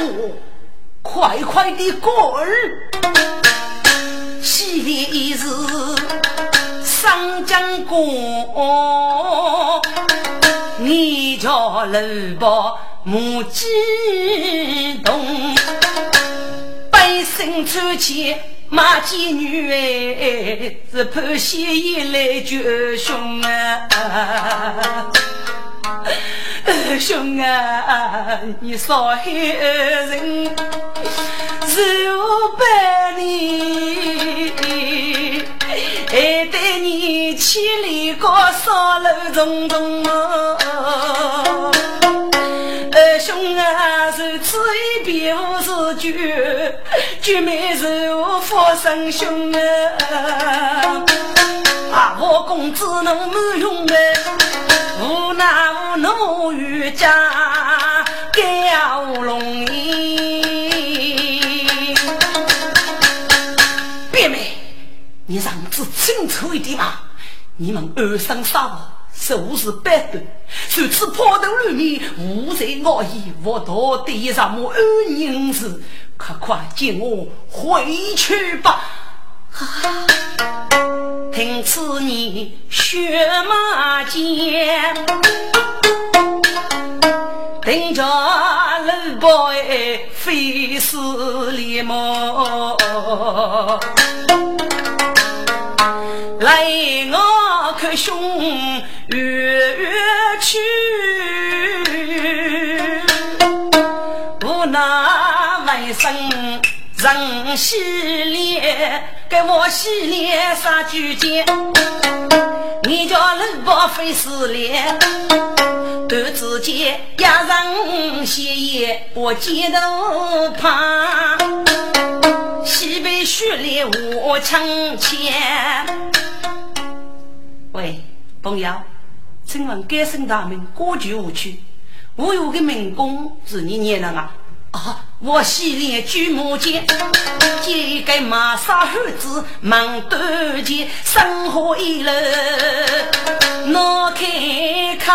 我快快的滚！昔日上将过，你叫刘伯母激动，百姓出钱骂妓女哎，是怕血眼来救兄啊！兄啊，你少害人，是我百你，还得你千里过沙路重重啊！兄啊，如此一别无是酒，酒美如福生兄啊！啊，我公子能没用的，无奈无怒与家交龙衣。别妹，你让子清楚一点嘛！你们二生杀我，手是白的，如此破头露面，无在恶意，我到底什么恩人事？快快接我回去吧！听此言，血马间，等着刘伯哎，飞死连忙来我看兄远去，无奈为生。人洗脸，给我洗脸杀猪尖。你叫刘伯飞死脸，段子间压人洗眼，我肩头怕，西北血泪我枪前。喂，朋友，请问该省大名过去无去？我有个民工是你念的啊？啊！我洗脸举木剑，见一个马杀汉子忙端前，生活一路闹开口，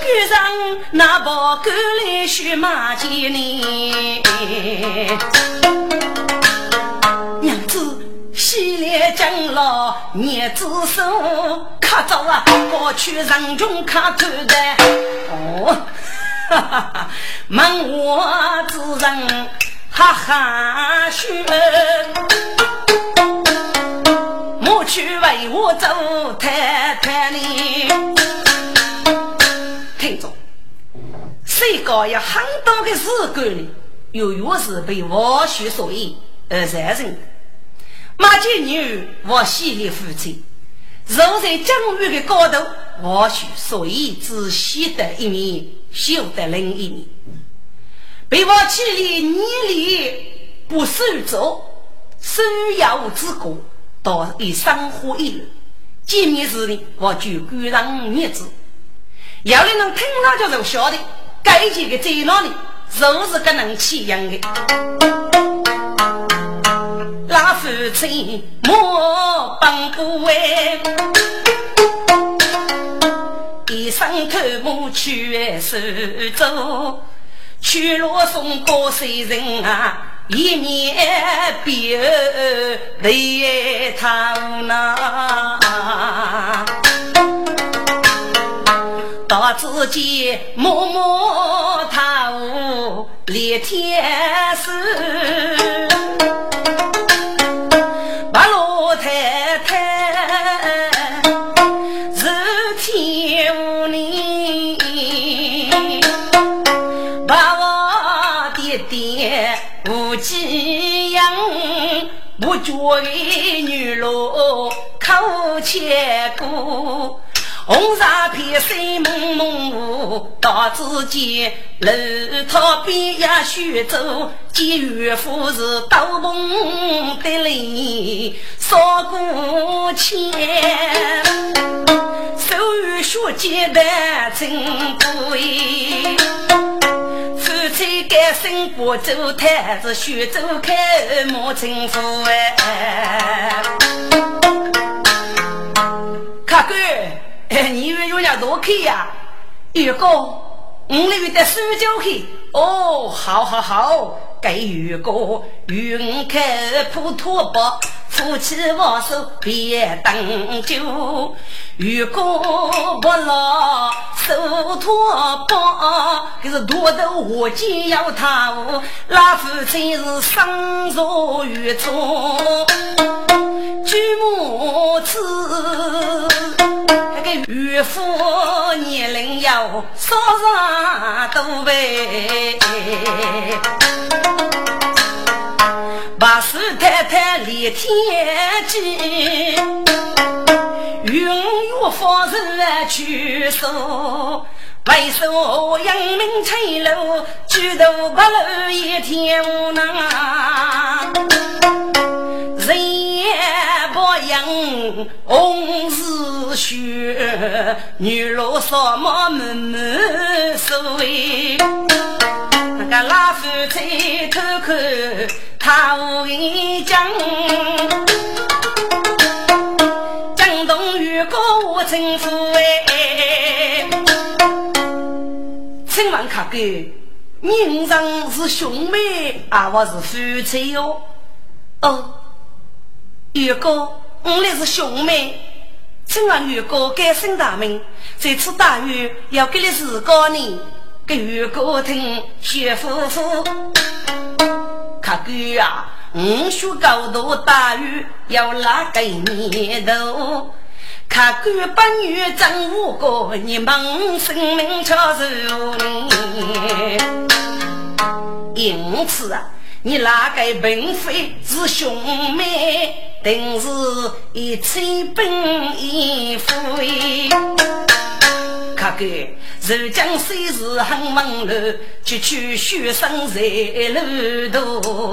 赶上那包赶来学马前呢。娘子洗脸将老娘子手，卡走啊！过去人中卡头的哦。哈哈哈！问我之人哈哈笑，莫去为我做太太呢。听着，谁搞有很多的事故呢？由于是被我学所以而产生的。马金女我系列夫妻，坐在江域的高头，我学所以只显得一面。修得人一年，被我起立年里不守走，守要之过，到一生活一路。见面时呢，我就赶上日子。要你能听他就就晓得，该几个在哪里，就是个能起样的。老父亲莫帮不为。一声口目去收走，去罗送高山人啊，一面别为他那，到自己默默他无立天师。夕阳，我觉为女罗口切过，红纱片水蒙蒙雾，到之间楼涛边呀雪走，见岳父是刀锋的泪，扫过前，手与雪结伴真贵。生不走太子，徐州开莫成夫哎。卡哥，你以为有伢多去呀？玉哥，我那边的苏州去。哦，好好好，给玉哥与我开普托包。夫妻握手别等酒，如果不老手托包，可是多头我见要他那夫妻是生如玉柱，举母子，那个岳父年龄要稍长多呗。八十太太立天机，云雨方士去说，为首阳明翠楼，举头八楼一天无能，人言不应红日雪，女罗扫毛门门水，那个老夫妻偷看。他无言讲，请问卡哥，人上是兄妹啊，我是夫妻哟？哦，渔哥，我们是兄妹。请问渔哥，改姓大名，这次大雨要给你自个呢？给渔哥听，谢夫妇。卡哥啊，五叔高度大雨要哪个年头？卡哥本月真无过，你们生命却如你。因此啊，你哪个并非是兄妹，定是一妻本一夫。卡哥，如今虽是很忙碌，区区学生在路途，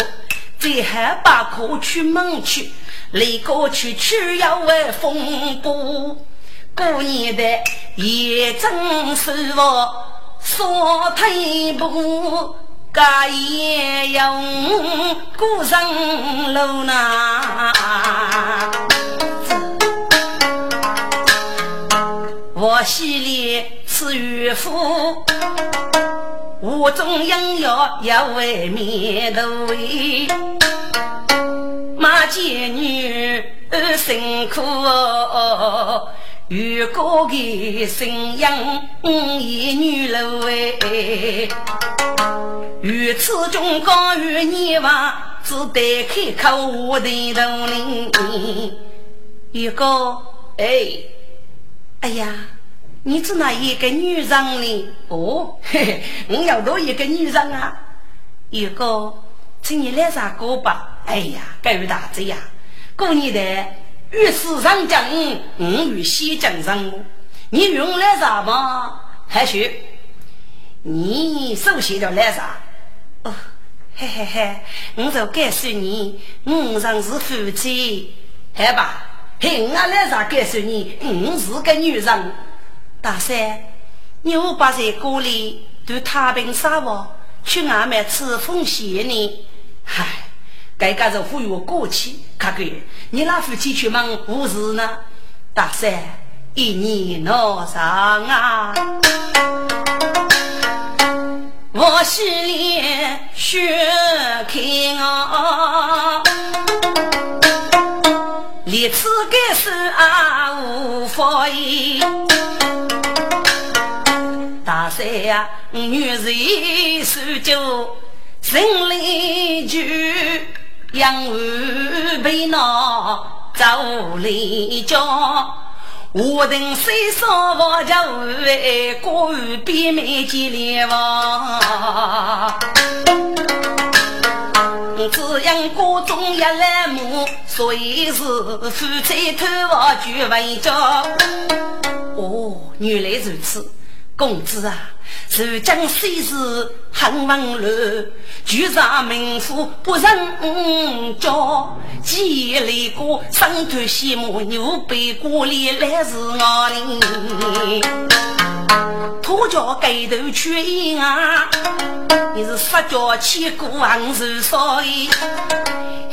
最好把课出门去，离过去去要为风波。过年的也正是我说退步，家也用过上路呐。我心里是岳父，我中央要要为面头为，马见女辛苦，岳哥的信仰一女楼哎，如此中高于你娃，只得开口我的头领，岳哥哎。哎呀，你是哪一个女人呢？哦，嘿嘿，我要多一个女人啊！一个，请你来唱歌吧。哎呀，各位大姐呀，过年的与世上讲，我与西讲上，你用来啥吗？还许你首先就来啥？哦，嘿嘿嘿，我就告诉你，我上是夫妻，好吧？嘿，我来啥告诉你，我是个女人。大三，你我把在锅里都太平沙窝，去外面吃风险呢。嗨，该个是忽悠过去，卡哥，你那夫妻去忙何事呢？大三，一年闹上啊，我心里血开啊。立此该是啊无法言，大山呀，女人守酒，心里就养儿被闹走离家，我等虽少我家为过比没几连王。只因锅中一栏目，所以是夫妻偷望俱为家。哦，原来如此。公子啊，浙江虽是很温柔，举上名府不人教。几里过上头羡慕，牛背锅里来是我哩。土家盖头缺银啊，你是佛家千古昂首少爷。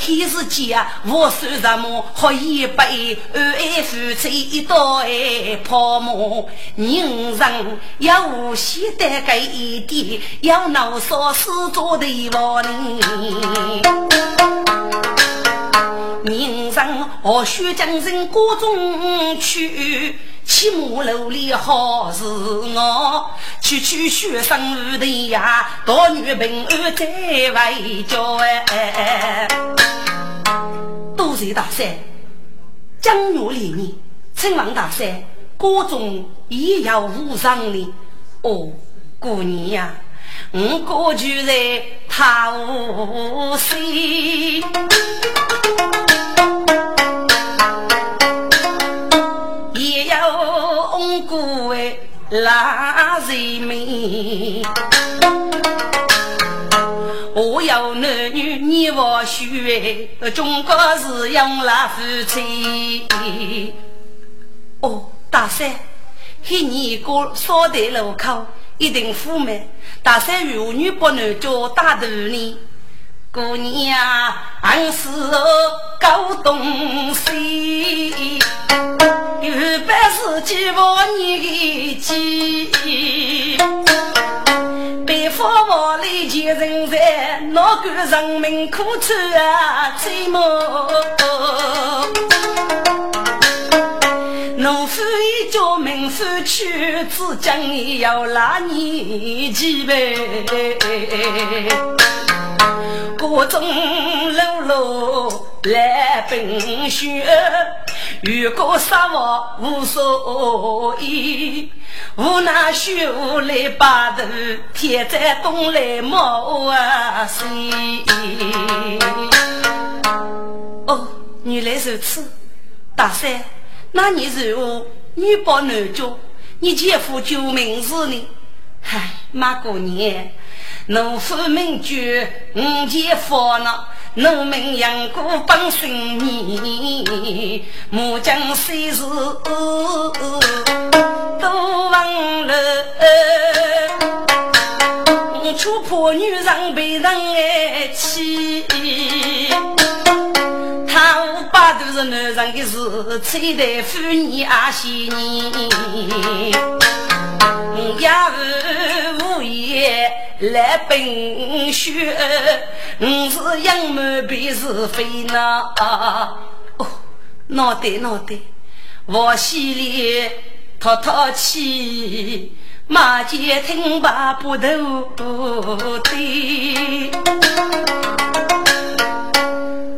黑日间我手什么喝一杯，二爱夫妻一道爱泡沫，人生。要无锡的给一点，要闹少事做的王呢。人生何须将人歌中去？起码楼里好是我，区区学生儿的呀，多女平安在外教哎。多谢大山，江月连年，称王大山。歌中也要无上的哦，姑娘呀，我歌就在他无心，也有红歌哎拉人民。我有男女你我许，中国是用来夫妻哦。大山，黑你一个少在路口，一定富美。大山妇女不能叫大头呢。姑娘，俺是搞东西，有本事激发你的气。北方我来见人才，哪个人民苦楚啊？最么？家民夫去，只讲要拉你几杯。各种路路来冰雪，遇过沙漠无所依，无奈雪来把头，天在东来冒啊水。哦，原来如此，大山。那你是我女保男教，你姐夫救命时呢？嗨，马姑娘，农夫名句五姐夫呢？农民养过帮孙女，木匠虽是都忘了，触破女人被人爱欺。都是男人的事，妻代妇女阿些年，也无言来冰雪，我是杨门便是非呢。哦，脑袋脑袋，我心里滔滔气，马前听罢不头的，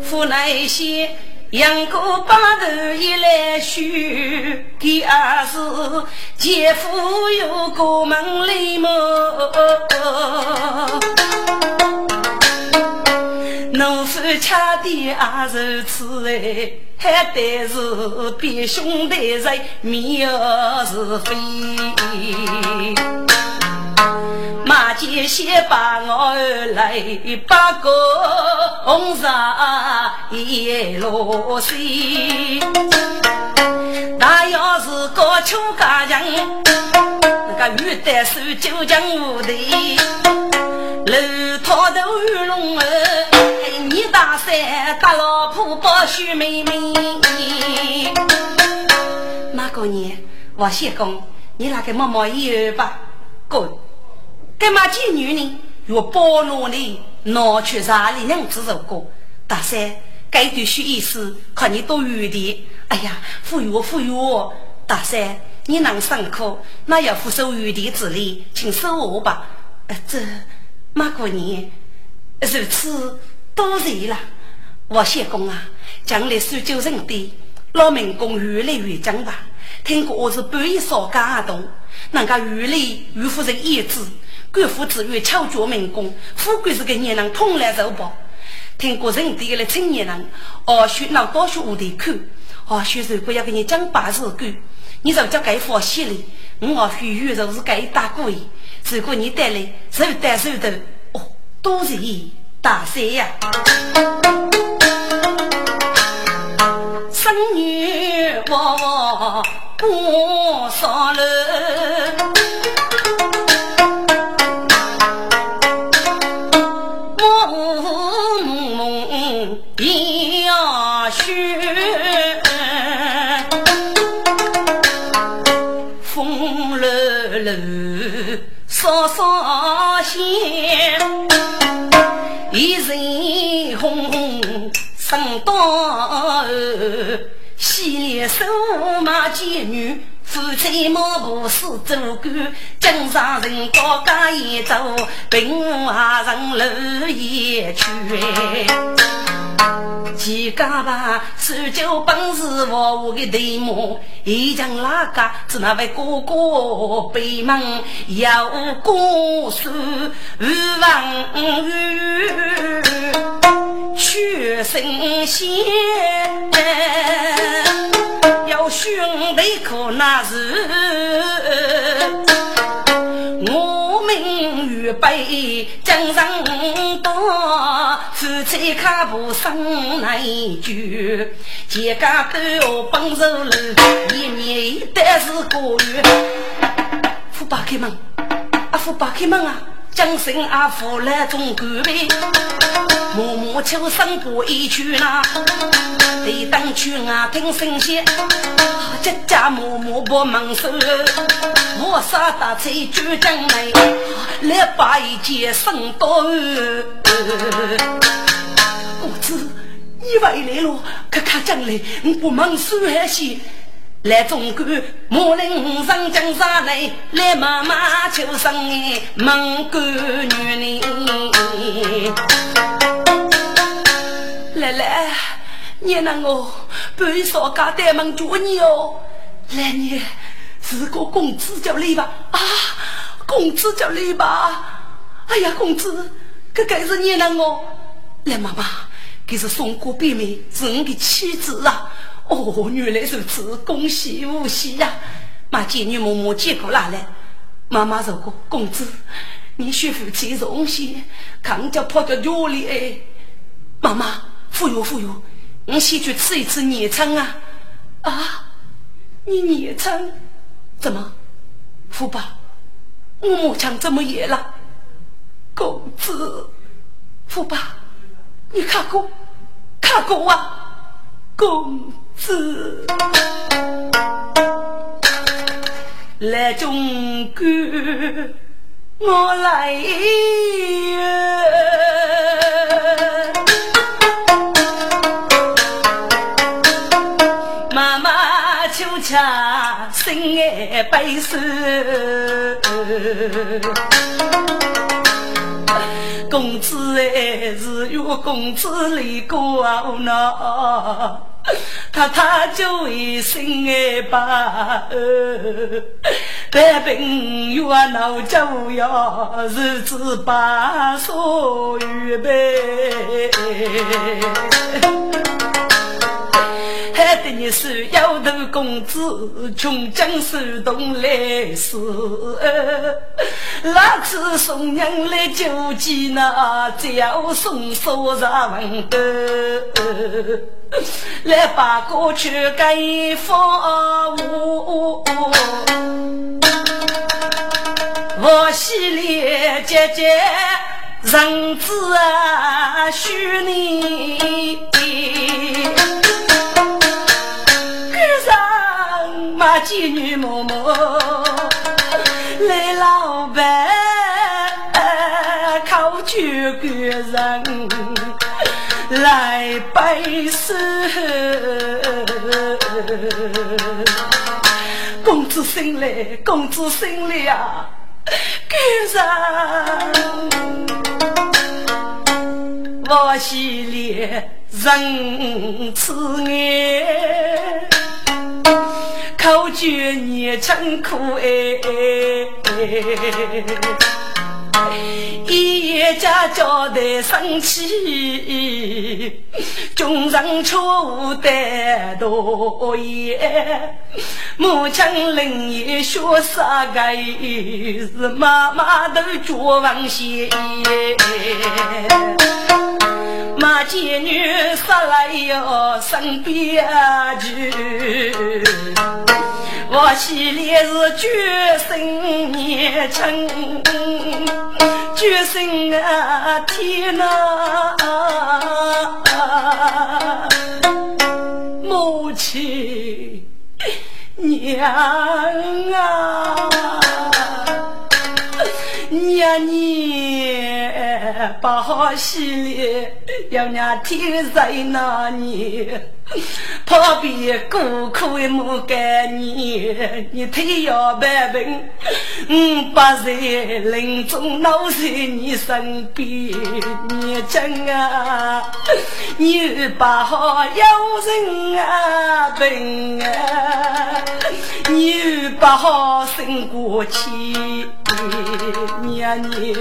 父那些。杨过把头一来许，第二是姐夫有过门里么？农夫恰的也如此哎，还得是比兄弟人面是非。马前先把我来把个红纱一落水，那要是个穷家人，那个玉带手就将无的，楼套头玉龙儿，你大山大老婆抱许妹妹。马姑娘，王相公，你那个摸摸衣吧，滚。干嘛见女人若包罗呢？拿去啥里娘子如果大三，该对学意思，看你多余的。哎呀，富裕富裕大三，你能上课，那要付收余的之类，请收我吧。这马过年如此多谢了，我谢公啊，将来苏州人的老民工越来越强大。听过我是半夜少感动，人家越来越夫人意志。官府只愿巧绝民工，富贵是个年人痛来受报。听过人地的青年人，哦，学那多学无的看，哦，学如果要给你讲八字句，你就叫该放心里，我去玉肉是该打过的，如果你带来手带手的，哦，多谢大谢呀！生女我不少了。嫂嫂先，一人红红生当西里手马贱女，夫妻莫不是做官，江上人高家一走，平下人楼一去。几家吧，手酒本是我我的头目，一将哪个只那位哥哥背门要过手无望语，屈神仙兄弟可那是我命与悲江上多。夫妻看不生难聚，几家都要帮手了，一年一单是个月。富爸开门，啊富爸开门啊！江生阿父来中干杯，默默求生过一曲呐。得当去啊听声线，家家默默把门守。我杀大菜煮将来，来把一件送到。公子，你回来了，看看将来，我不忙收还些。来总管，马岭上江山来，来妈妈求生哎，蒙古女人。来来，你让我半少家带门祝你哦。来你是个公子叫你吧？啊，公子叫你吧？哎呀，公子，这该是你让我来妈妈，这是宋国表妹，是我的妻子啊。哦，原来如此，恭喜无喜呀！马见女嬷嬷接过来，妈妈说过：“公子，你学夫妻荣幸，看家泡着药里哎。”妈妈，服药服药，你先去吃一次年餐啊！啊，你年餐怎么？父爸，我母亲怎么也了？公子，父爸，你看过，看过啊，公。子。来中国，我来妈妈就恰心爱悲伤，公子哎，是有公子离过呢。他他就一心爱把，但朋友啊闹就要日子把所预备。还得你是摇头公子，穷将手动来死。那次送娘来救济，那叫送嫂上门头。来把过去给放我，我心里姐姐人子啊，许你。马妓女嬷嬷来老板靠酒个人来背诗，公子醒来，公子醒来呀，个人我心里人痴爱。口诀念成苦哎，一家交代生气，众人却无得多言。母亲临夜学啥个？是妈妈都绝望些。马见女杀来哟，身边去。我心里是决心年轻，决心啊天哪！母亲娘啊，娘你把好心里要娘听在哪里？旁边孤苦的木干你，你腿要板平，嗯，不在林中老在你身边，你真啊，你把好有人啊病啊，你把好生过去，娘你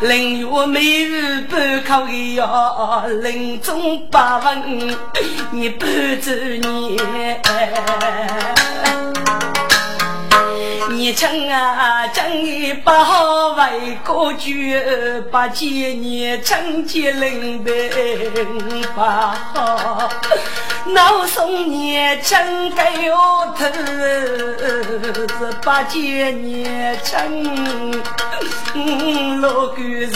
凌月每日半口的药，林中八问。你不走你，你称啊，正一把好为国君，把几年成绩领兵把好，老送你真给我头，是把几年成老官人。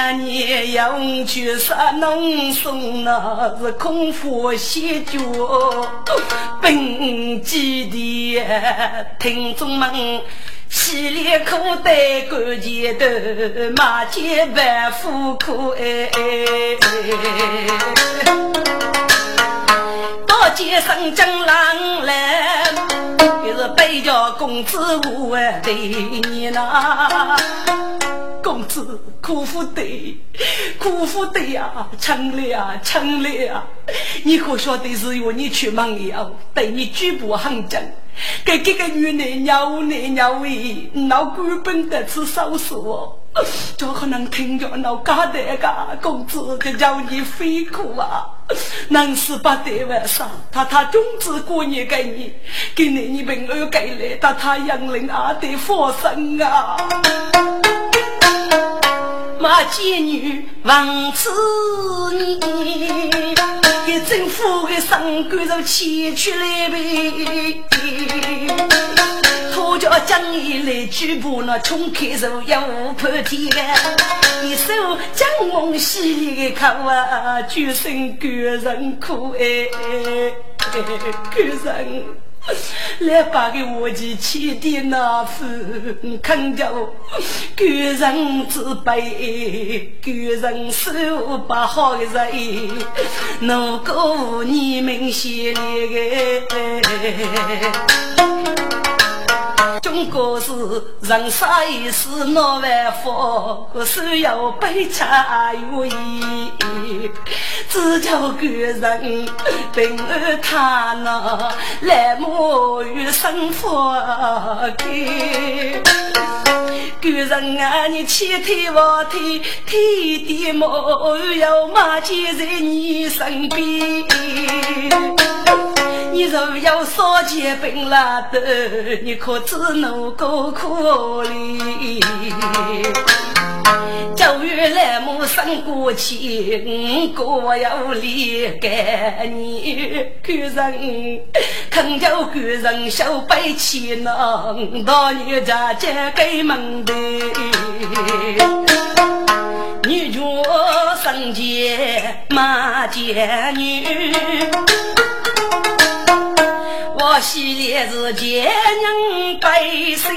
年年要去杀农村，那是空腹写脚，本基地听众们，洗脸苦得关键头，马街万户苦哎，到街上争郎来，就是背着公子无对你那。公子苦苦的，苦苦的呀，成了呀，成了呀！你可晓得是由你去忙药，对你举步很正，给这个女人鸟来鸟喂，闹根本的吃少事哦，就可能听着闹嘎的嘎，公子就叫你费苦啊，能是不得晚上，他他种子过年给你，给你你平安给来，他他养灵阿得放生啊。马贱女王子你，给政府的上官就牵出来呗。他叫江一来举步那冲开手要无破天，一手江梦溪里的口啊，举身个人。苦哎，个人。来把个我的起的那份看着，个人。自卑，个人。手不好的人，能够你们心里个。中国是人生一世难万福，需要悲茶有意，只叫个人平安他那来沐浴生活开。个人啊，你千天万天天天沐浴要马姐在你身边，你若要少结病了的，你可知？能够可怜，九月来木生过情，我要离开你。个人看叫个人小白气囊，到你家家开门的，女主生见马见女。我系列是奸人百姓，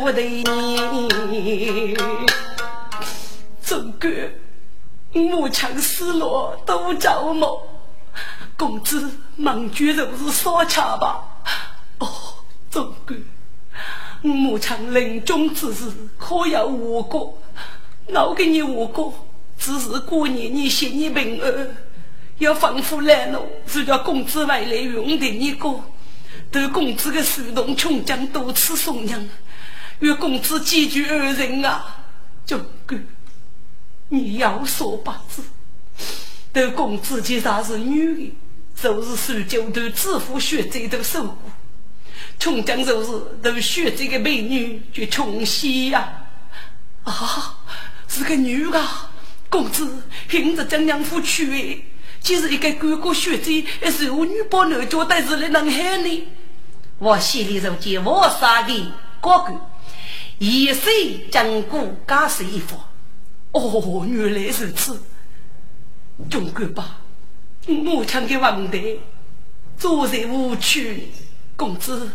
我的你，总哥，母亲失落都着魔，公子忙绝都是少茶吧？哦，总哥，母亲临终之时可要我过，我给你我过，只是过年你心里平安。要吩咐来喽，是叫公子回来用的你哥，对公子的手动穷将多次送人，与公子几句二人啊，就哥，你要说八字，都公子既然是女的，就是受九头知府学这都受过。穷江就是都学这个美女就穷西呀！啊，是个女的，公子凭着江娘夫娶，其实一个哥哥学这是我女包男交代是来能害你。我心里就见我杀的哥哥，一岁将古加是一方。哦，原来如此。中国吧，母亲的问题，做人无趣。公子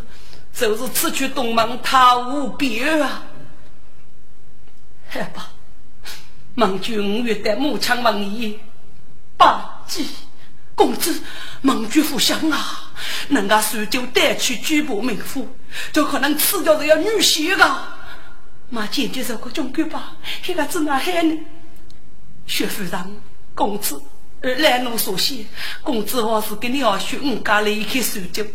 就是此去东门，他无别啊。好吧，孟君欲带母亲问意，八吉。公子，孟君福相啊，人家苏就带去举报名夫，就可能吃掉这个女婿个。马姐姐说个中国吧，这个子哪害呢？薛夫人。公子，来奴所写，公子我是跟你要学五家来一开手酒，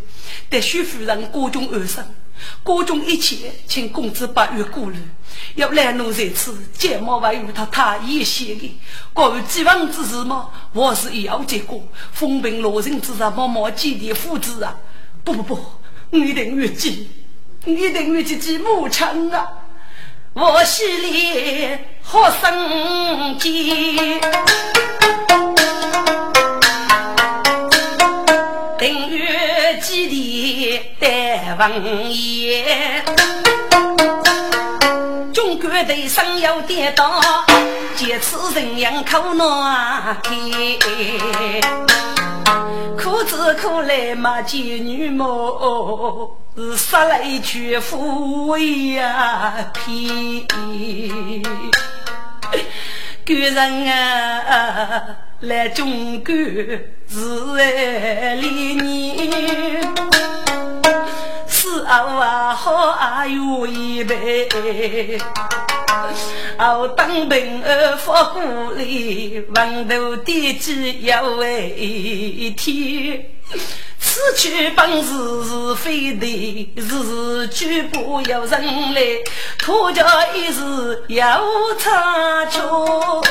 但徐夫人各种恶生，各种一切，请公子不要顾虑。要来奴在此，睫毛还与他太一些的，关于祭王之事嘛，我是要结果。风平浪静之上，默默祭奠父子啊！不不不，一定要记，一定要记记母亲啊！我心里好生气，定月几地王爷，中国头上要跌倒，借此人样口难开。苦子苦来嘛见女母，是杀来全富呀皮。古人啊，来中国是爱恋你，是啊好啊有一辈。我当兵儿发鼓励，王头点鸡要为天。此去本是是非的，日日举步有人来，托家一时要插桥。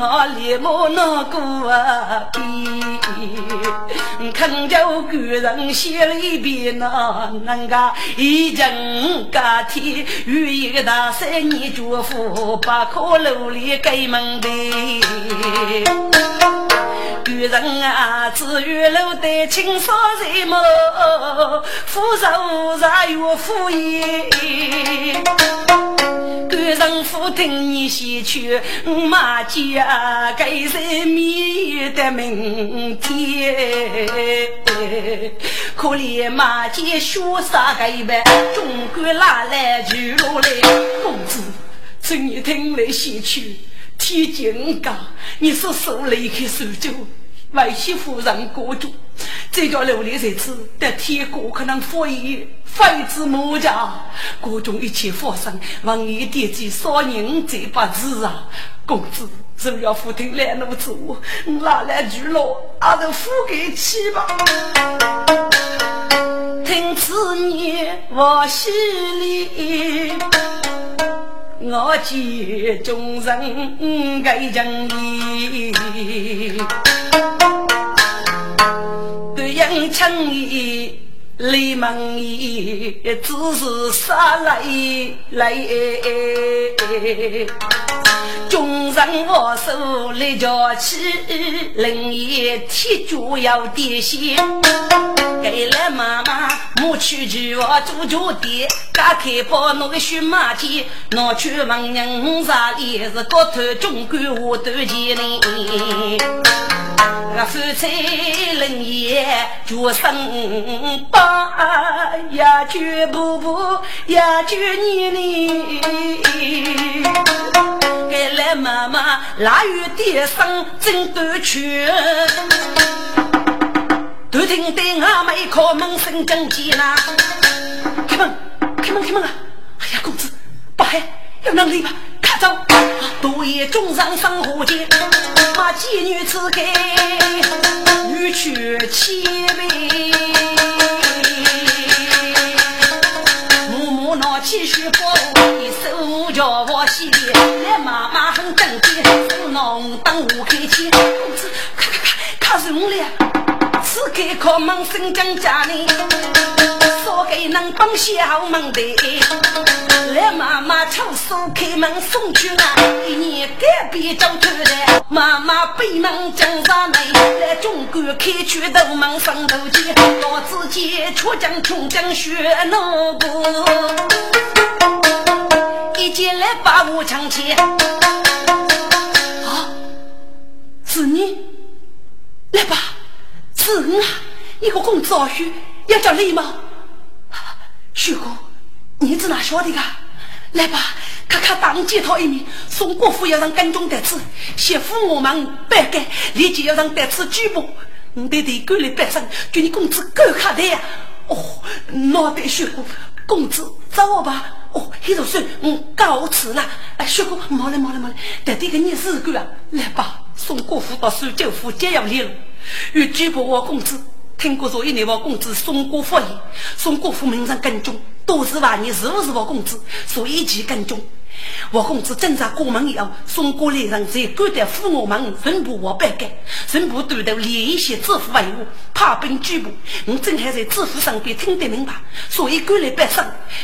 我连马那个啊肯，叫古人写了一遍那那个一阵家天，与一个大三年祝福，八颗楼里给门的。古人啊，只愿楼得青纱在么，富饶才有富裕。古人富听你先去马家。该是灭的明天，可怜马街雪洒盖板，中国哪来巨鹿来？公子，请你听来先去，天津家，你是手离开苏州，为媳妇人过主，这条路里在此，得天国可能发言，非子母家，各种一切发生，王爷惦记少人这把子啊，公子。只要父亲来奴走，哪来巨老，阿都付给起吧。听此言我心里，我见众人该讲义，对人情义。李梦怡只是杀来来，众人握手立脚起，人也铁脚要点线。给了妈妈，母去就我做脚垫，打开包那个血马蹄，拿去问人啥里是高头中国我都见你。我夫妻人也就生把。呀，绝不不，呀，绝你你，给来妈妈腊月点上真多缺，都听得俺妹靠门声正急呐，开门，开门，开门啊！哎呀，公子，不害，有能力吧？看走，多夜中上生活间，把妓女赐给女婿千倍。继续把一手叫我洗，来妈妈很侬当我开钱，公子，咔咔咔，卡中了。此刻可忙新疆家里，说给能帮小门的。来妈妈抽手开门送去啊！一年隔壁走出来，妈妈闭门讲啥美？来中国开去都门上头见，老子姐出将穷将学那个，一进来把我抢起。啊，是你，来吧。是啊，一个公子二婿要叫礼貌。徐公，你是哪晓得的？来吧，看看当街讨一面。宋国府要让跟踪得此，媳妇我们拜改，立即要让得此举报。我得得赶来办身，叫你公子够卡的呀。哦，那得徐哥，公子走吧。哦，黑头孙，嗯，告辞了。哎，徐哥，忙了忙了忙了，得得个你事干啊。来吧，宋国府到苏州府接要来了。与举报我公子，听过说一年我公子送过佛爷，送过府门上跟踪，都是话你是不是我公子？所以去跟踪。我公子侦查过门以后，送过来人在赶到府我门，分部我办改，分部都头连一些支付为我，怕被举报。我正还在支付上边听得明白，所以赶来办事。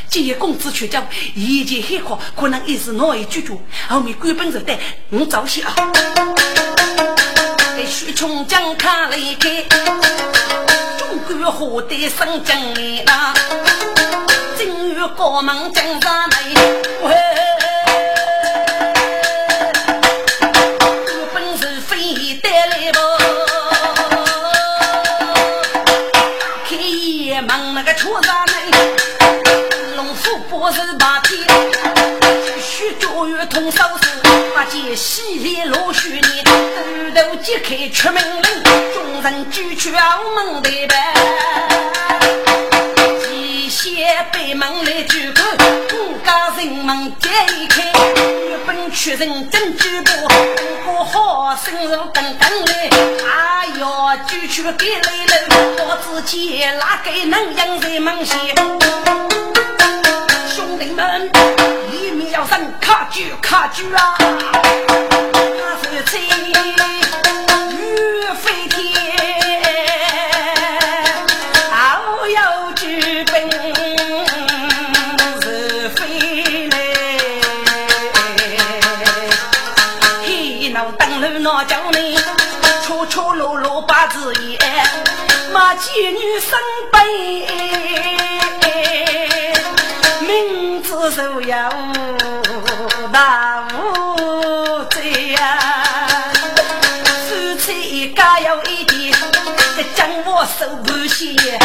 今夜公子却讲一切很好，可能一时难以拒绝。后面官本子带，我早些啊。徐冲将卡离开，中国河的生将来正月过门将上来，喂，我本是非带来不？开夜门那个出上来，龙虎不是白天。许九月通手势，八戒西里落雪年，兜头揭开出门令，众人举去澳门的办。一些北门来举口，五家人门揭开，日本屈人真举步，我好生如等等来，哎哟，举去给来了，我自己哪个能养在门前？兄弟们，一面要上卡住卡住啊！那灯笼那叫你粗粗鲁鲁把字言，马妓女身背。明知手要大无罪呀，夫妻家有一点，将我手不写。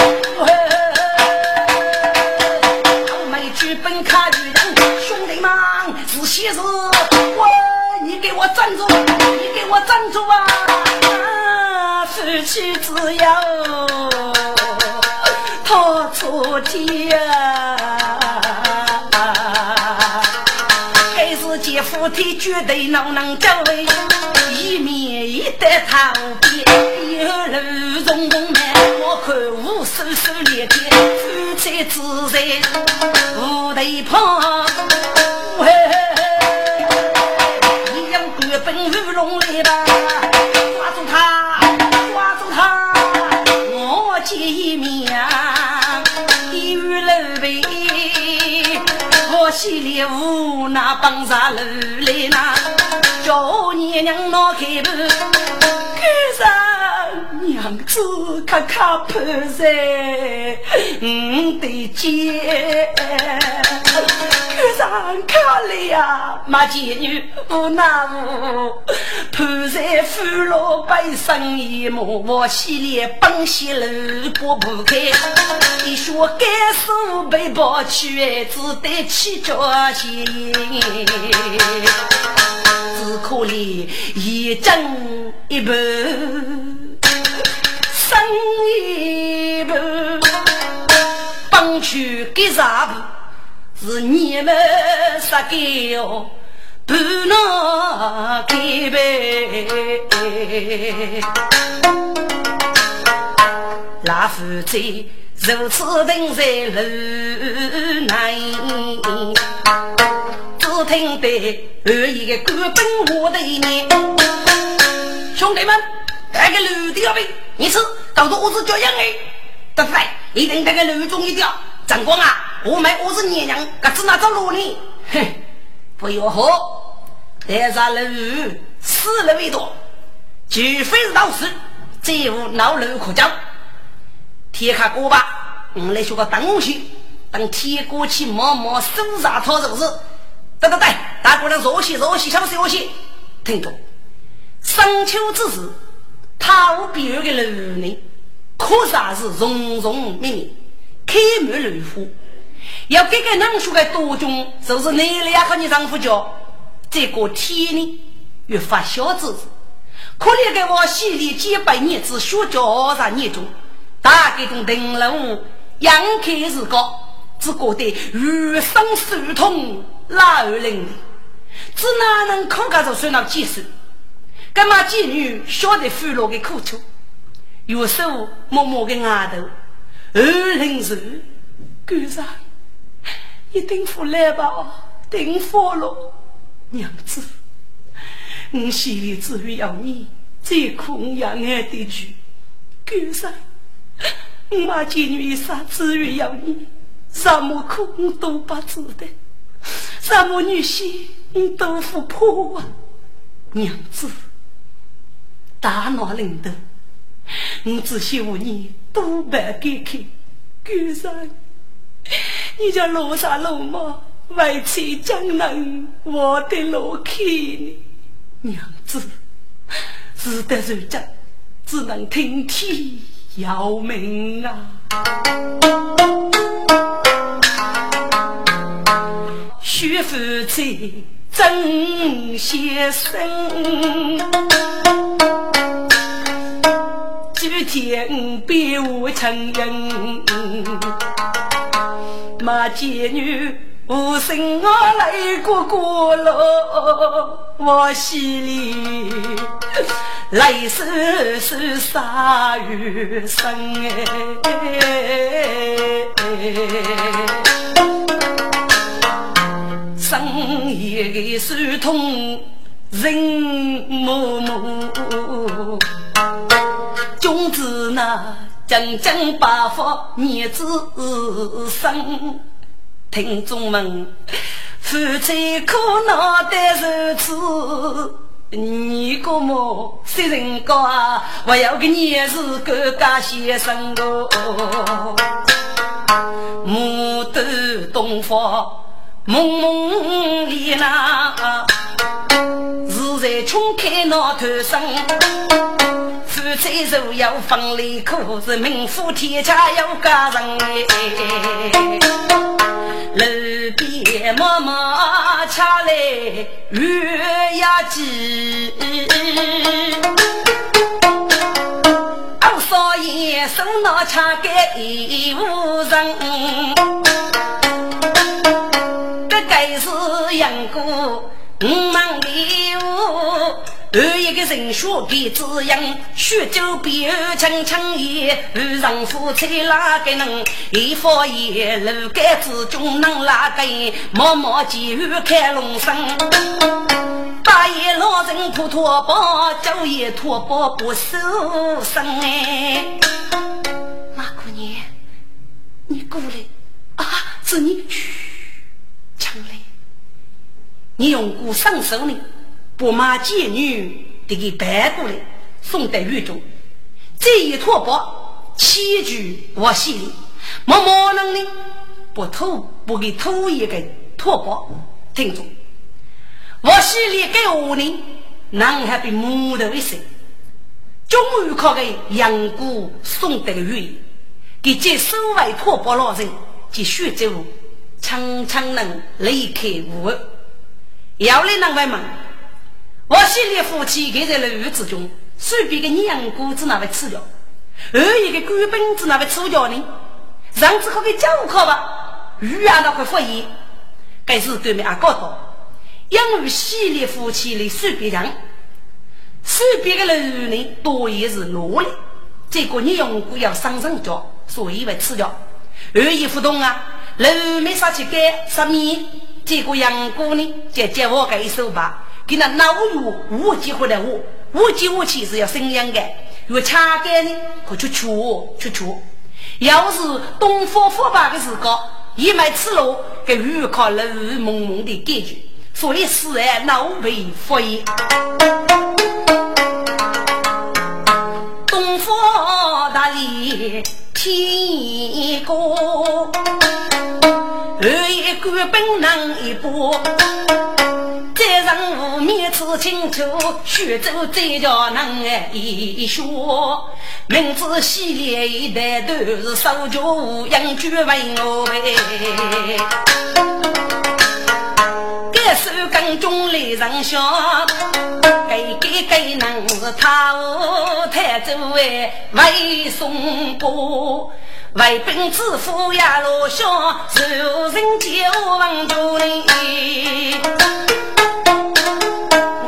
我站住啊！夫妻只要逃出天。姐夫体绝对能能走，一面一得逃避，一路匆匆慢，我看无数数连天，夫妻自在无对旁，来吧，抓住他，抓住他，我见一面，一语楼背。西里无那帮啥路来那，叫你娘闹开门，赶上娘子咔咔拍在五的肩，上卡来呀，马妓女无奈无，拍在俘虏背上一幕，我西里帮西路过不开，你说该死被抱去，只得起。着心，只可怜一针一半，生一半，帮去给啥不？是你们杀给我，不能给呗。老夫子。如此等在楼内，只听得二一个官兵我的面，兄弟们，带个驴的兵，你吃，搞得我是叫样哎，对不对？一定带个驴中一条。长官啊，我们我是娘娘，可是哪走路呢？哼，不要喝，带上驴死了为多，除非是老死，再无老驴可讲。天卡过吧，我们来学个东西。等天过去，默默手上操作是，对对对，大姑娘若些若些，小些些，听着，深秋之时，他无比有个路人，可啥是融融密密，开满绿花。要给个能说个多种，就是你俩和你丈夫叫，这个天呢，越发小子子，可怜给我洗礼几百年，只学教二十年中，大概种灯笼，阳开是高。只觉得余生酸痛，老而伶俐，只哪能考个着算那几岁？干嘛妓女晓得俘虏的苦楚？有手默默的额头，二零时，官上一定回来吧？定活了，娘子，我心里只有你，最苦养爱的句，官上，我妈妓女一生只有你。什么苦我都不知的，什么女婿我都不怕啊！娘子，大难临头，我只希望你多半给开，官人，你叫罗刹罗马为妻将能我的罗开呢？娘子，事得如今，只能听天由命啊！许夫妻真先生，天别无情人，马妓女无声我来过过了，我心里泪丝丝洒雨声哎。深夜的酸痛人默默，那将将八福念子生，听众们夫妻可恼的日子，你个么谁人高啊？我要个你是个家先生哦，牡丹东方。梦梦里那是在穷开那头生，夫妻若要分离苦，是名副天下有家人哎。路边妈妈掐来月牙鸡，二少爷手拿掐给一无人。这该是杨过五忙礼物，二一个人血给滋养，血酒比二清清也，二丈夫妻哪个能？一佛爷楼盖之中能哪个？默默几雨开龙生，八爷老人拖拖包，九爷拖包不收身哎。马姑娘，你过来啊，是你去。你用过上手呢，不骂妓女得给白过来，送到狱中。这一托钵，七具我心里，默默能呢，不偷不给偷一个托钵，听着，我心里给我呢，男孩被木头一生，终于靠个杨姑送到狱，给这守外托钵老人及徐州，常常能离开屋。要来能问问，我心里夫妻给在牢狱之中，随便个娘姑子那位吃掉，二一个官本子那位吃掉呢？上次可给教课吧？鱼啊那块发言，该是对面阿搞到，因为系列夫妻的随便讲，随便个男人多也是努力，这个娘姑要上上脚，所以为吃掉。二一不动啊，人没啥去干，啥米。结果杨姑呢，就接我个一手吧，给那老友无机会来我，无机我其实要生养的，越掐干呢，可去取去取。要是东方佛法的时候，一迈此路，给预考了雾蒙蒙的感觉，所以死而老为佛也。东方大理天高。二一官本能一步，再上无面子清楚，徐州再叫能一说，明知西烈一代都是守旧无养居为。我为，该手耕种来上香，该该该能是他太祖为为送过。为本知府呀，落下受人救亡多哩。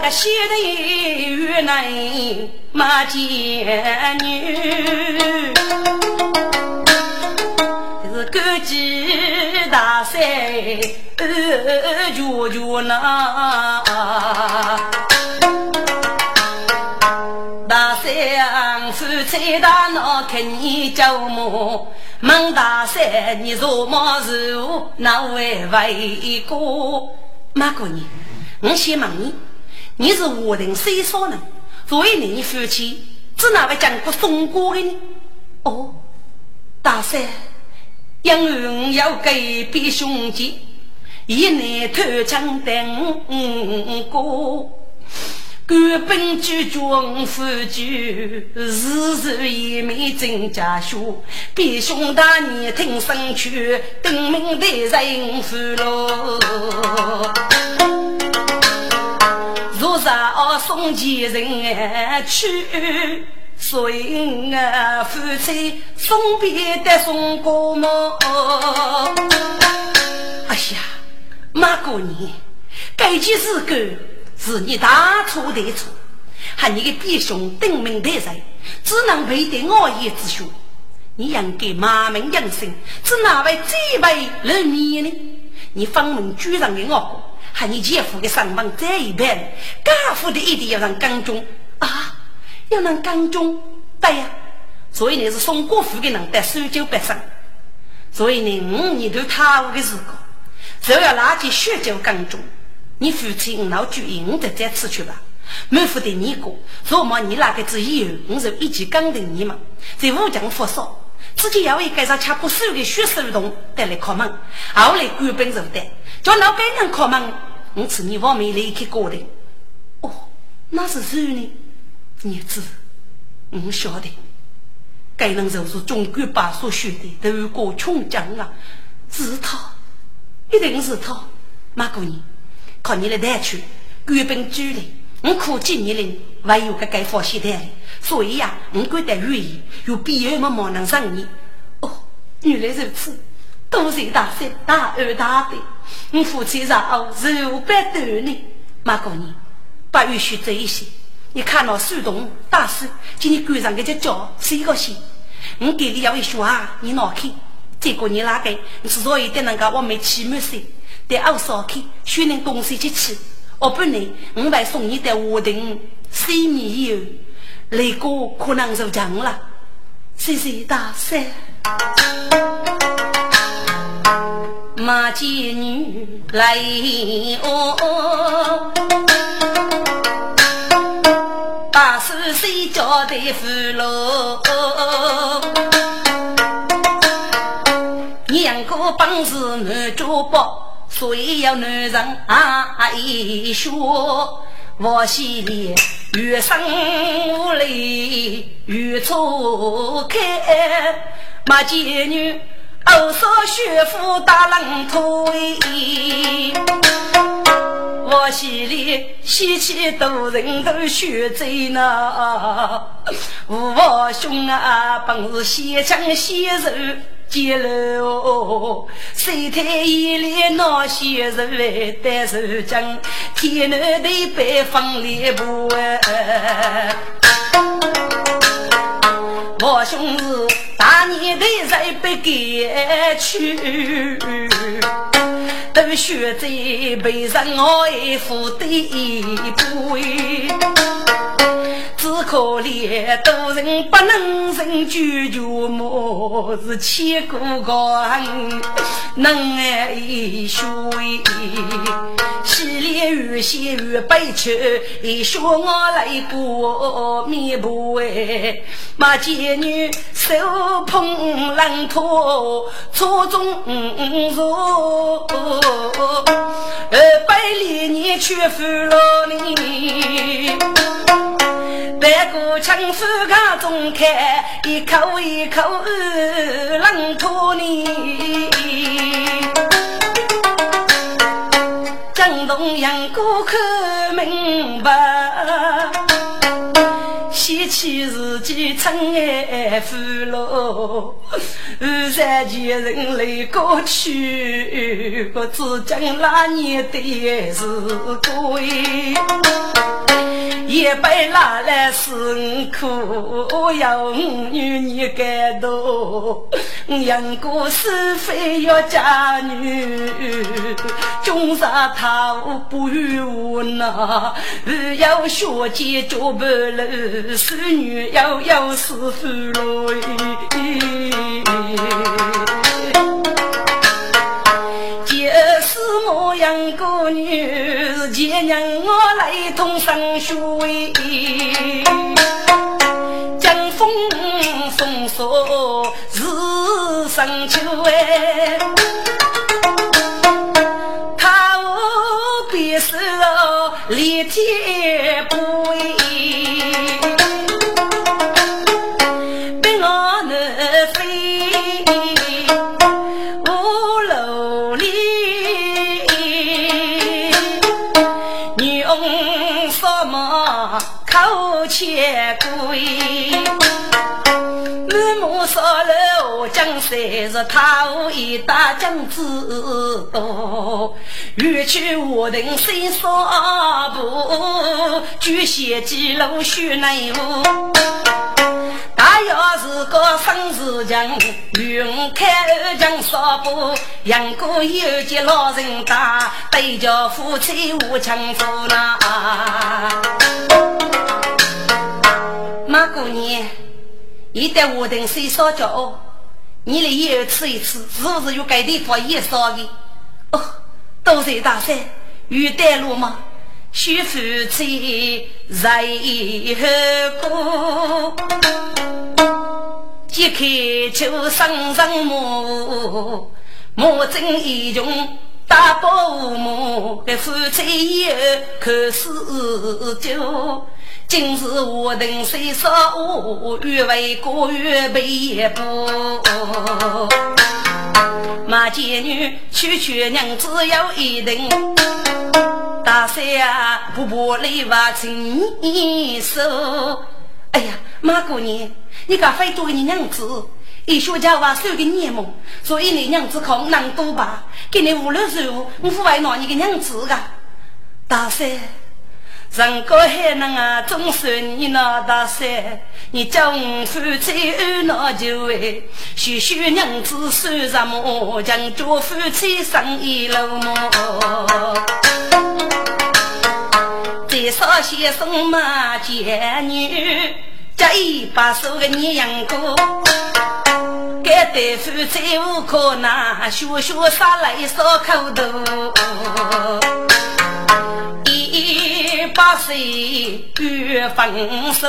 我写的越难马见女，是国际大赛二九九呐。夫妻大闹，看你叫么？孟大山，你若么是哪位为哥？马姑娘，我先问你，你是何人谁说呢？所以你夫妻是哪位将过送过的呢？哦，大山，因为我要改变兄弟，一年偷枪等过。官本居中夫居，日日一面真家书。弟兄大你听声去，登门的人夫喽。若让送几人去，随我夫妻送别的送过么？哎呀，马过年，该件事个。是你大错特错，喊你的弟兄登门得罪，只能配得我一之兄。你应该骂名扬声，是哪位这位人面呢？你方门居上的我，喊你姐夫的上门这一边，家父的一定要让跟踪啊，要让跟踪对呀。所以你是送国父的人得手酒不上，所以呢，五年都贪污的时候，就要拿起血酒刚中。你父亲老聚义，我再再出去吧。没负的你过，若么你那个子以后，我就一起跟着你们，在武将发烧，自己要为盖上吃不收的血手动带来敲门，后来官兵入的，叫老板娘敲门，我此你往没离开过的。哦，那是谁呢？儿子，我晓得，该人就是中国把所学的都过穷将啊，是他，一定是他，马姑娘。靠你来带去，原本主力，我苦几年了，还有个该放心的所以呀，我觉得愿意，有必要么么能上你。哦，原来如此，多谢大山大二大的，我夫妻上哦，肉白多呢。马姑娘，不允许这一些。你看到树洞大树，今天赶上个只脚，谁高兴？我给你要一说啊，你拿去。这个你哪个？你至少也得能够我没起满水。在二少去，训练公司去吃。我，不能，我还送你的华亭水米油，那个可能就强了。谢谢大山，马街女来哦，八十岁叫的父老，两个本事难做包。所以要男人啊一学，我心里越生无力越错开。马妓女偶说学夫打浪头我心里稀奇多人都学醉呢。我兄啊，本是先强先柔。接了，谁太眼里那些人来带手将，天南地北放烈步哎。我兄是大年的在北赶去，都手血在背上爱负的背。只可怜多人不能成就绝莫是千古恨，能爱学洗脸越洗越悲屈，一说我来过面部哎，马贱女手捧烂托错中坐，二百里你却负了你。白骨青丝卡中开，一口一口冷吐你。江东阳过看明白，喜气自己尘埃腐落，二三前人来过去，不知将那年的是归。一杯拿来是五苦，要五女你感动。杨过是非要嫁女，终杀他不与我闹。要学姐做不了，是女要要是夫喽。就是我杨过女，前娘我来同生学，江风风霜是深秋哎，千归，了江山是他无一大将子多，欲去我等谁少不？举贤记录许内务，大要是个生死将，云开二将少不？杨过有见老人家，对着夫妻无强扶那。马姑娘，一旦我等谁烧脚，你来以后吃一吃，是不是有该地方也烧的？哦，多谢大山，有带路吗？许夫妻在何故？揭开秋生生母，莫真英雄大宝母，的夫妻以后可是酒。今日我等虽少，欲为国欲备一步。马贱女区区娘子有一人，大山啊，婆婆来把亲手。哎呀，马姑娘，你敢非做你娘子？一学家话收给你么？所以你娘子可能多吧？给你五六十五，我不会拿你个娘子的。大山。人高还能啊，总算你那大山，你叫我夫妻安那就哎，许许娘子算什么？将家夫妻生一路么？再说先生嘛，贱女，这一把手的你养过，该对夫妻无可拿，学学啥来烧口头。八岁欲分手，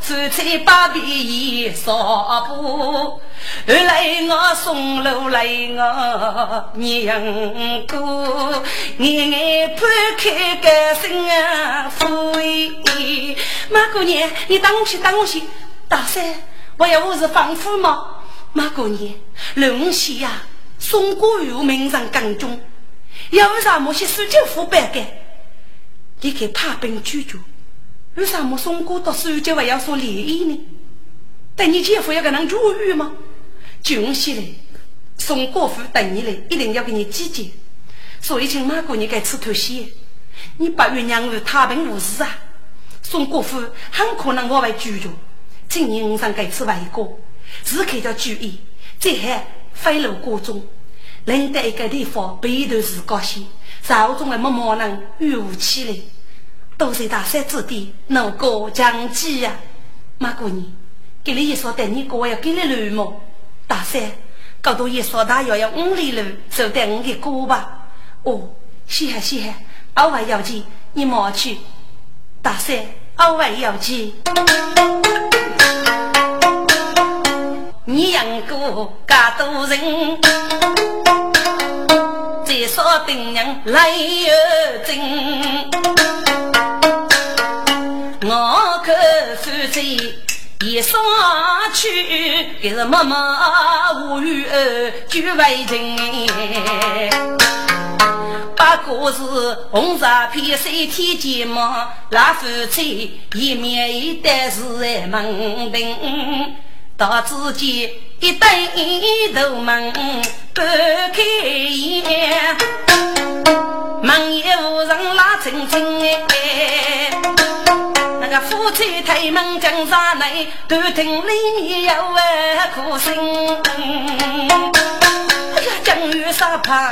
夫妻把皮衣少布。后来我送路来我娘过，眼眼盼开个心啊福马姑娘，你等我些，等我些。大三，我要我是放虎吗？马姑娘，龙喜呀，送过有名上耕种，要为啥么些苏州府白干？你给怕兵拒绝，为什么宋国到苏州还要说联谊呢？等你姐夫要跟人入狱吗？就起来，宋国府等你来，一定要给你姐姐。所以请马姑你该吃头些，你把月娘儿太平无事啊！宋国府很可能我会拒绝，请你上该吃外国，是可叫注意，这还飞楼过中。人在一个地方背头是高兴，手中的默默能雨无起来。都是大山指点，能过将计呀！马姑娘，给你一说带你过要给你路吗？大山，搞到一说大要要五里路，就带我给过吧。哦，谢谢谢谢，二位要紧，你莫去。大山，二位要紧。你养过噶多人，再说病人来又真。我可负责一双去，给是默默无语就为情。不过是红纱披三天睫毛，那夫妻一面一对是门庭。到自己一对头门不开眼，门也无人拉清清哎。那个夫妻推门进上来，都听里面有哎哭声。哎呀，正月三怕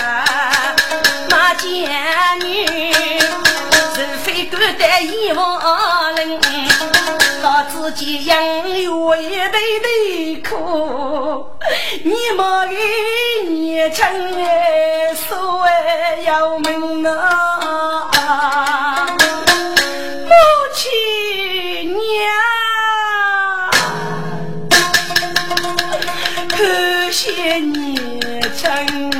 那贱女，是非敢带一房人。到自己养育一堆的苦，你莫给年轻哎，所谓要命啊！母亲娘，可惜年轻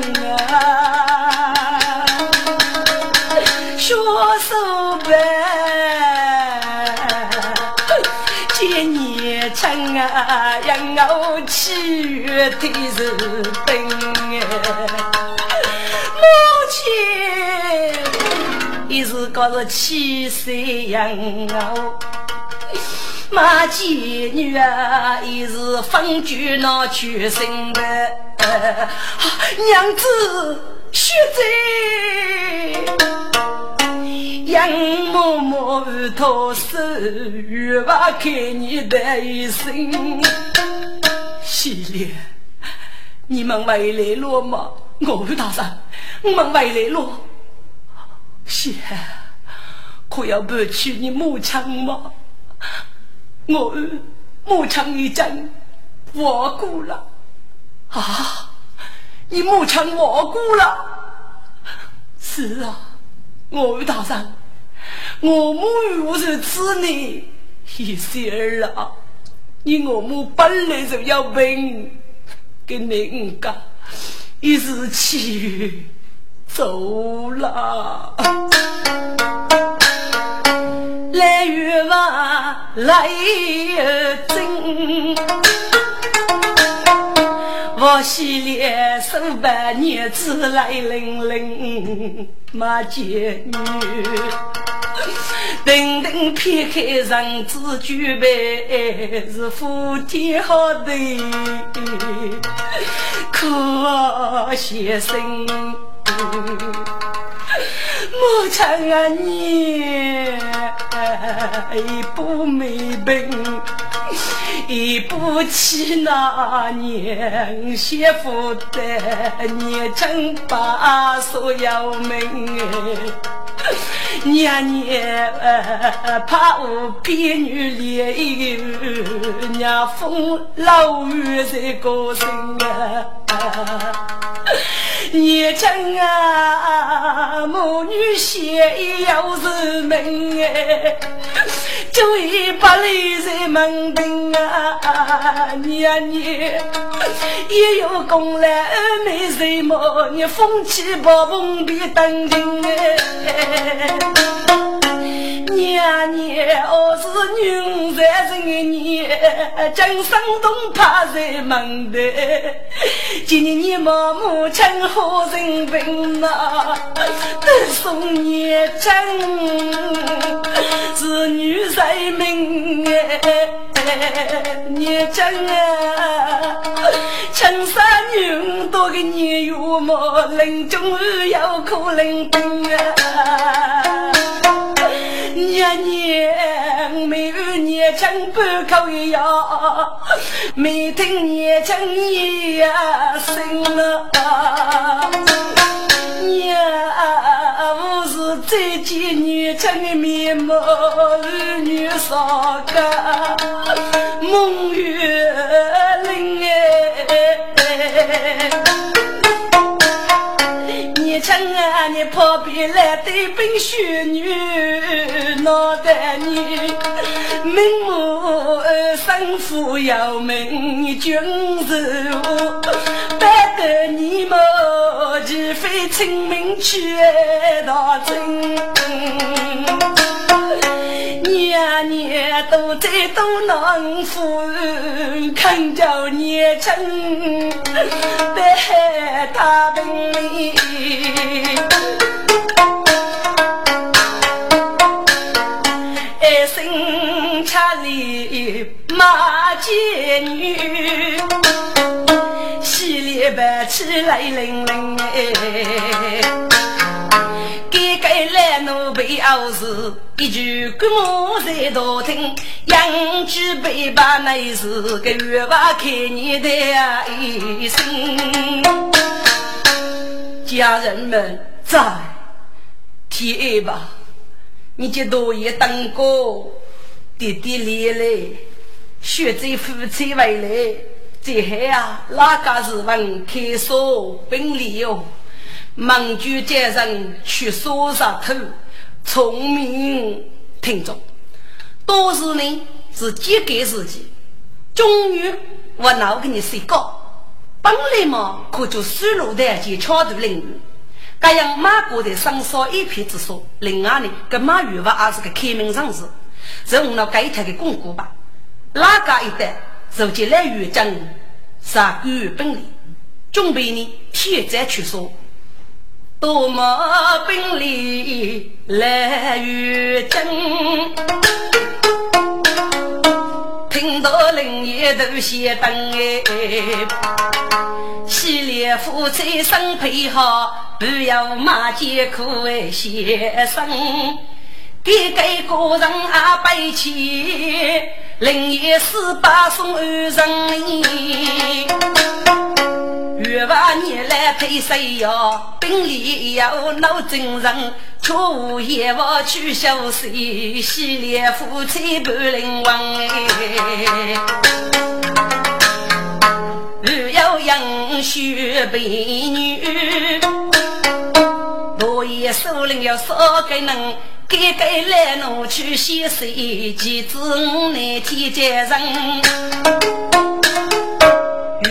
养我七月的是病母亲也是个是七岁养我，马姐女啊也是风居那出生的，娘子血债。杨嬷嬷托手，欲把开你的一生。喜莲，你们回来了吗？我大人，我们回来了。喜可要不去你母亲吗？我母亲已经亡故了。啊，你母亲亡故了？是啊。我大人，我母有是子女，一些儿啊，你我母本来就要病，跟你讲，一时气走了。来月娃来月真。我洗脸数百年，子来伶伶马见女，等等撇开人子举杯，是福天好的可先生。母亲啊，你不没病。一不起那年媳妇的年成八所要命哎，年年怕我别女恋有娘风老雨在高声啊。年轻啊，母女先要是命哎，就一把泪在门庭啊，你啊你也有功来没什么，你风气不风别等情哎，年年我是女在人年，将山东趴在门的，今年你妈母亲。好人病啊，得送年真是女人命哎，年真啊，青山女多个年月么，临终要苦临病啊。年年没有年轻半口药，没听年轻呀声了。娘，我是再见年轻的面貌，儿女少个梦月灵哎。亲啊，你旁边来对冰雪女，脑袋女，名目生父有命，君是我，白得你莫岂非清明去大真？年都在多难夫，看着年轻白他本领。爱生恰里马贱女，西里白起来伶伶哎，该来奴被傲视，一句古母在道听，养鸡被把内是个月娃开你的一生。家人。们在天吧，你这多也当过，弟弟烈泪，学在夫妻回来，这还啊哪个是问开锁本领哟？忙就家人去锁上头，聪明听众，都是呢是几个自己，终于我闹给你睡觉。本来嘛，可就水路的及桥头领域，这样马国的生少一片之说。另外呢，跟马玉娃也是个开明人士，从那该台的巩固吧。哪个一代如今来越将杀官本领，准备呢铁战去说，多么本领来越将。听到林叶头先等哎，喜连夫妻生配好，不要骂街苦哎先生，给给个人啊背起，林叶十八送二人月娃你来配谁哟？本里要闹精神，却无言我去消息，西连夫妻不灵王哎。日要养血美女，落叶树林要少个人，该该来奴去洗水，几子五内天接人。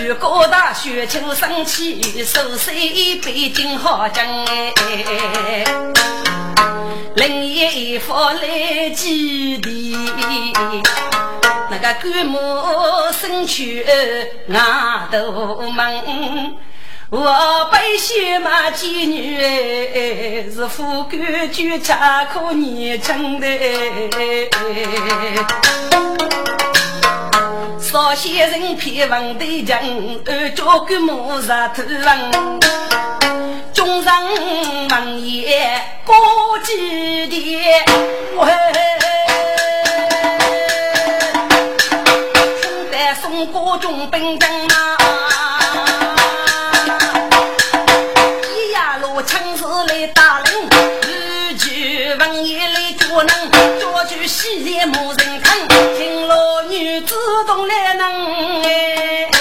如果大雪秋生气，手塞一杯金好江哎，另一方来几地，那个干木生去外头门，我背血马妓女哎，是富贵就恰可年轻的。少先人偏问的讲，二脚跟木日头人，中上王爷过几天，喂，宋代宋国忠兵将啊，一呀路枪子来打人，二句王爷来捉人，捉住西山没人看。女子动来弄哎。